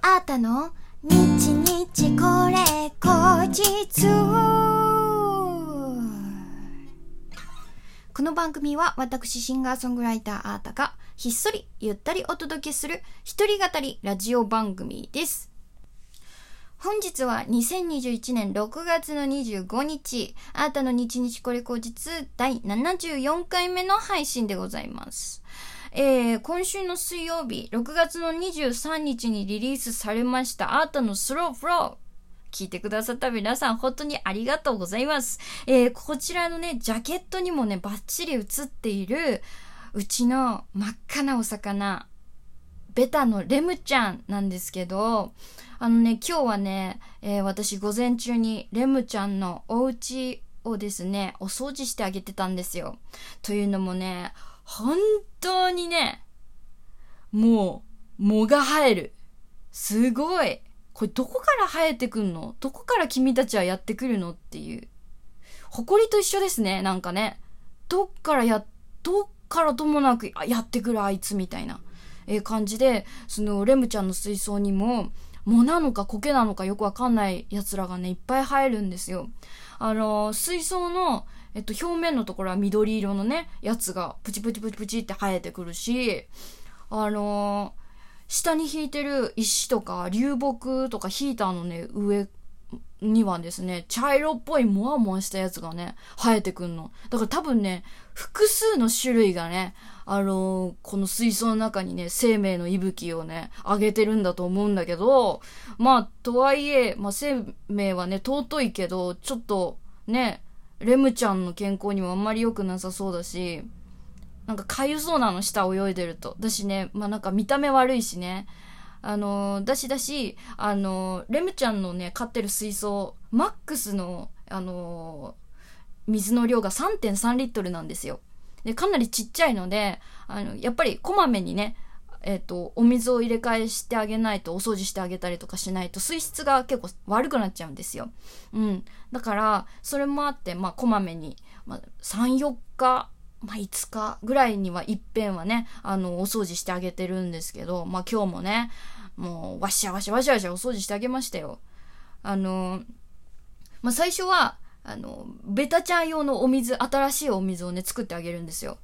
あたの？日日これ後日この番組は私シンガーソングライターあーたがひっそりゆったりお届けする一人語りラジオ番組です。本日は2021年6月の25日、あーたの日日これ後日第74回目の配信でございます。えー、今週の水曜日、6月の23日にリリースされました、あーたのスローフロー。聞いてくださった皆さん、本当にありがとうございます。えー、こちらのね、ジャケットにもね、バッチリ映っている、うちの真っ赤なお魚、ベタのレムちゃんなんですけど、あのね、今日はね、えー私午前中にレムちゃんのお家をですね、お掃除してあげてたんですよ。というのもね、本当にね、もう、藻が生える。すごい。これどこから生えてくんの？どこから君たちはやってくるのっていう。埃と一緒ですね、なんかね。どっからや、どっからともなくやってくるあいつみたいな、えー感じで、そのレムちゃんの水槽にも、藻なのか苔なのかよくわかんない奴らがね、いっぱい生えるんですよ。あのー水槽の、えっと、表面のところは緑色のね、やつがプチプチプチプチって生えてくるし、あのー下に引いてる石とか流木とかヒーターのね、上にはですね、茶色っぽいモワモワしたやつがね、生えてくんの。だから多分ね、複数の種類がね、あのーこの水槽の中にね、生命の息吹をね、あげてるんだと思うんだけど、まあ、とはいえ、まあ、生命はね、尊いけど、ちょっと、ね、レムちゃんの健康にもあんまり良くなさそうだし、なんか痒そうなの下泳いでると。だしね、まあなんか見た目悪いしね。あのだしだし、あのレムちゃんのね、飼ってる水槽、マックスの、あの水の量が3.3リットルなんですよ。で、かなりちっちゃいので、あの、やっぱりこまめにね、えっ、と、お水を入れ替えしてあげないと、お掃除してあげたりとかしないと、水質が結構悪くなっちゃうんですよ。うん。だから、それもあって、まあ、こまめに、まあ、3、4日、まあ、5日ぐらいには一遍はね、あの、お掃除してあげてるんですけど、まあ、今日もね、もう、わしゃわしゃわしゃわしゃお掃除してあげましたよ。あの、まあ、最初は、あの、ベタちゃん用のお水、新しいお水をね、作ってあげるんですよ。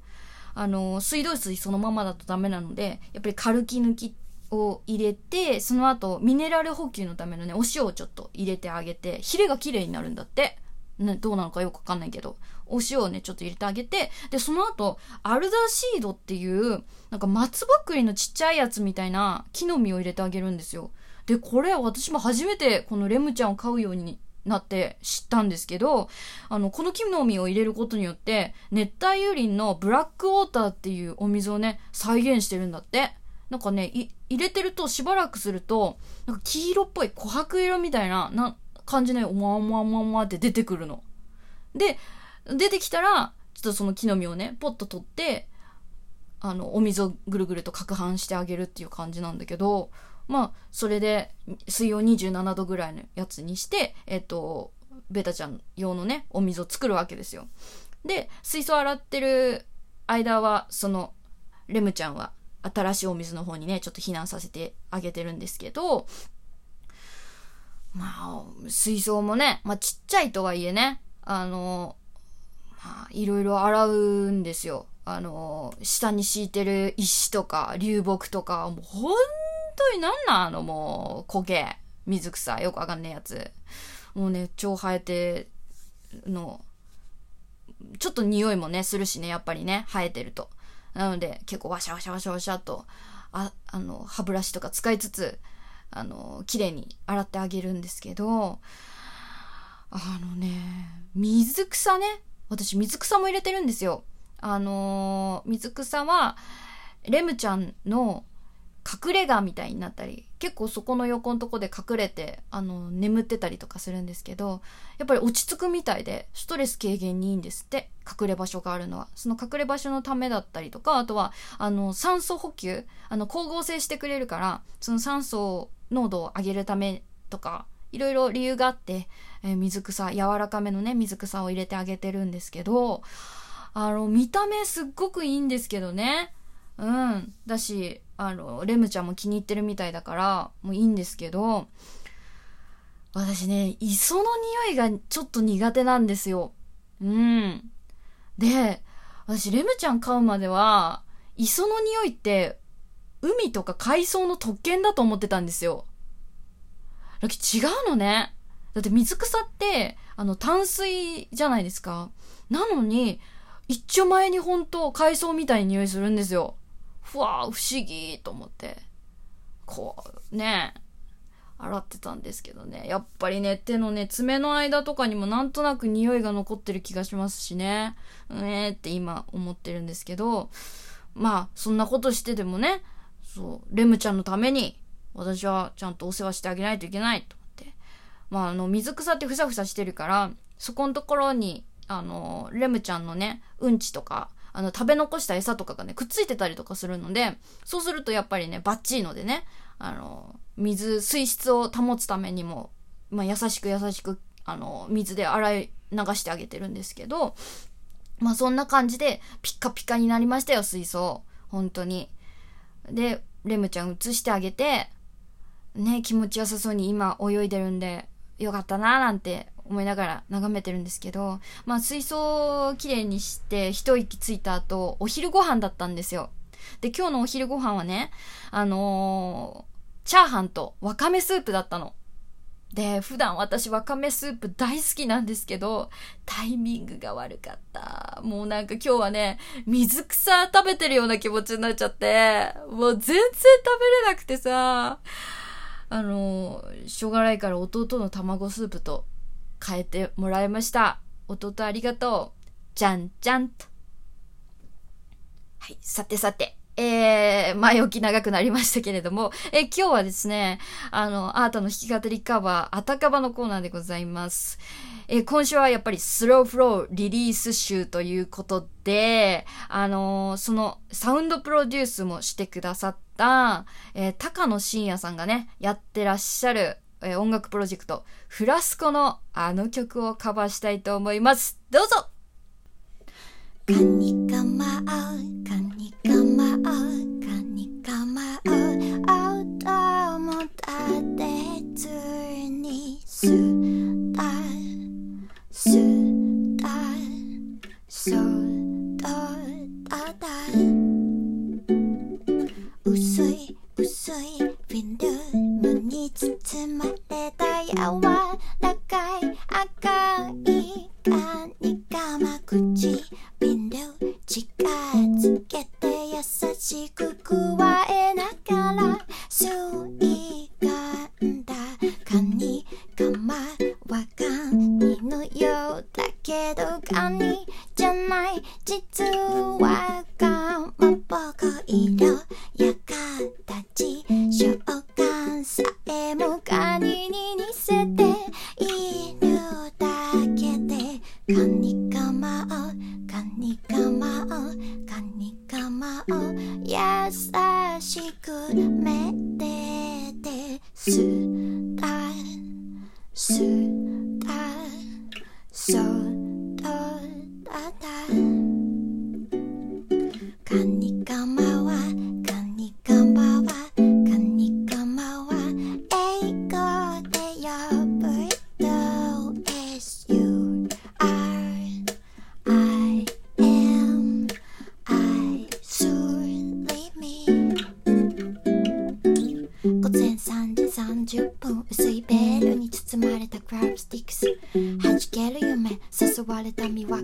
あの、水道水そのままだとダメなので、やっぱりカルキ抜きを入れて、その後、ミネラル補給のためのね、お塩をちょっと入れてあげて、ヒレが綺麗になるんだって。ね、どうなのかよくわかんないけど、お塩をね、ちょっと入れてあげて、で、その後、アルダーシードっていう、なんか松ぼっくりのちっちゃいやつみたいな木の実を入れてあげるんですよ。で、これ私も初めてこのレムちゃんを飼うようになって知ったんですけど、あの、この木の実を入れることによって、熱帯雨林のブラックウォーターっていうお水をね、再現してるんだって。なんかね、入れてるとしばらくすると、なんか黄色っぽい琥珀色みたいな、な、感じで、おまおまおまおまって出てくるの。で、出てきたら、ちょっとその木の実をね、ポッと取って、あの、お水をぐるぐると攪拌してあげるっていう感じなんだけど、まあ、それで、水温27度ぐらいのやつにして、えっと、ベタちゃん用のね、お水を作るわけですよ。で、水槽洗ってる間は、その、レムちゃんは、新しいお水の方にね、ちょっと避難させてあげてるんですけど、まあ、水槽もね、まあちっちゃいとはいえね、あの、まあ、いろいろ洗うんですよ。あの、下に敷いてる石とか流木とか、もう本当になんなんあの？もう、苔、水草、よくわかんないやつ。もうね、超生えての、ちょっと匂いもね、するしね、やっぱりね、生えてると。なので、結構ワシャワシャワシャワシャと、あ、あの、歯ブラシとか使いつつ、あの、綺麗に洗ってあげるんですけど、あのね、水草ね。私、水草も入れてるんですよ。あのー水草は、レムちゃんの隠れ家みたいになったり、結構そこの横のとこで隠れて、あの、眠ってたりとかするんですけど、やっぱり落ち着くみたいで、ストレス軽減にいいんですって、隠れ場所があるのは。その隠れ場所のためだったりとか、あとは、あの、酸素補給、あの、光合成してくれるから、その酸素濃度を上げるためとか、いろいろ理由があって、えー水草、柔らかめのね、水草を入れてあげてるんですけど、あの、見た目すっごくいいんですけどね。うん。だし、あの、レムちゃんも気に入ってるみたいだから、もういいんですけど、私ね、磯の匂いがちょっと苦手なんですよ。うん。で、私、レムちゃん飼うまでは、磯の匂いって、海とか海藻の特権だと思ってたんですよ。だけ違うのね。だって水草って、あの、淡水じゃないですか。なのに、一丁前に本当海藻みたいに匂いするんですよ。ふわー、不思議と思って。こう、ね洗ってたんですけどね。やっぱりね、手のね、爪の間とかにもなんとなく匂いが残ってる気がしますしね。うえーって今思ってるんですけど、まあ、そんなことしてでもね、そう、レムちゃんのために、私はちゃんとお世話してあげないといけないと思って。まあ、あの、水草ってふさふさしてるから、そこのところに、あの、レムちゃんのね、うんちとか、あの、食べ残した餌とかがね、くっついてたりとかするので、そうするとやっぱりね、バッチリのでね、あの、水、水質を保つためにも、まあ、優しく優しく、あの、水で洗い流してあげてるんですけど、まあ、そんな感じで、ピッカピカになりましたよ、水槽。本当に。で、レムちゃん移してあげて、ね、気持ちよさそうに今泳いでるんで、よかったなーなんて思いながら眺めてるんですけど、まあ水槽をきれいにして一息ついた後、お昼ご飯だったんですよ。で、今日のお昼ご飯はね、あのー、チャーハンとわかめスープだったの。で、普段私わかめスープ大好きなんですけど、タイミングが悪かった。もうなんか今日はね、水草食べてるような気持ちになっちゃって、もう全然食べれなくてさ、あの、しょうがないから弟の卵スープと変えてもらいました。弟ありがとう。じゃんじゃんと。はい、さてさて。えー、前置き長くなりましたけれども、えー、今日はですね、あの、アートの弾き語りカバー、あたかばのコーナーでございます。えー、今週はやっぱりスローフローリリース集ということで、あのー、そのサウンドプロデュースもしてくださった、えー、高野真也さんがね、やってらっしゃる、えー、音楽プロジェクト、フラスコのあの曲をカバーしたいと思います。どうぞカニカマアカニカマアカニカマ音も立てずにする近づけて優しく加30分薄いベールに包まれたクラブスティックス。弾ける夢誘われた魅惑。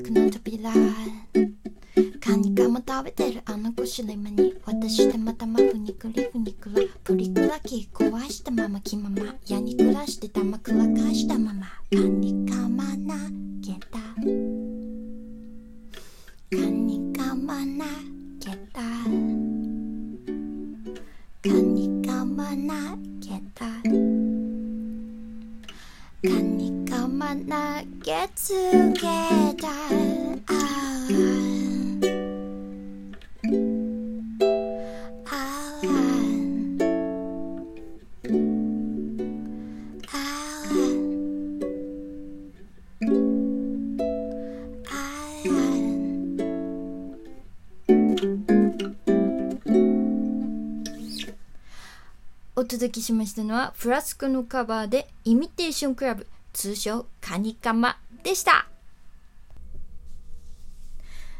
届けしましたのはフラスコのカバーでイミテーションクラブ通称カニカマでした。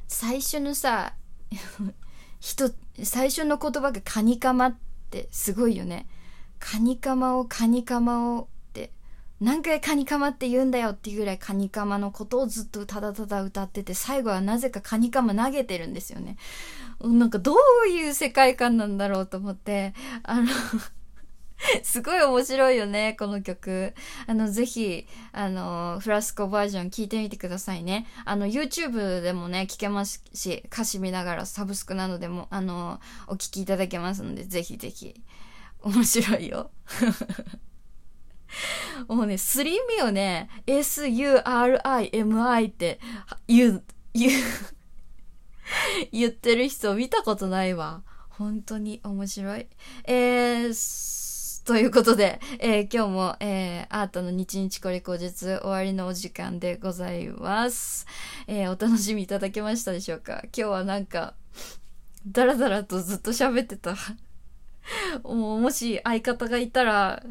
最初のさ 人最初の言葉がカニカマってすごいよね。カニカマをカニカマをって何回カニカマって言うんだよっていうぐらいカニカマのことをずっとただただ歌ってて最後はなぜかカニカマ投げてるんですよね。なんかどういう世界観なんだろうと思ってあの すごい面白いよね、この曲。あの、ぜひ、あの、フラスコバージョン聞いてみてくださいね。あの、YouTube でもね、聞けますし、歌詞見ながらサブスクなどでも、あの、お聞きいただけますので、ぜひぜひ。面白いよ。もうね、スリミをね、S-U-R-I-M-I って言う、言う言ってる人見たことないわ。本当に面白い。えー、ということで、えー、今日も、えー、アートの日日これ口実終わりのお時間でございます。えー、お楽しみいただけましたでしょうか？今日はなんか、だらだらとずっと喋ってた。もう、もし相方がいたら、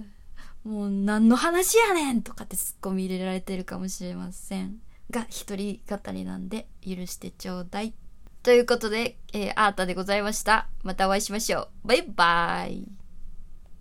もう何の話やねんとかってツッコミ入れられてるかもしれません。が、一人語りなんで許してちょうだい。ということで、えー、アータでございました。またお会いしましょう。バイバーイ。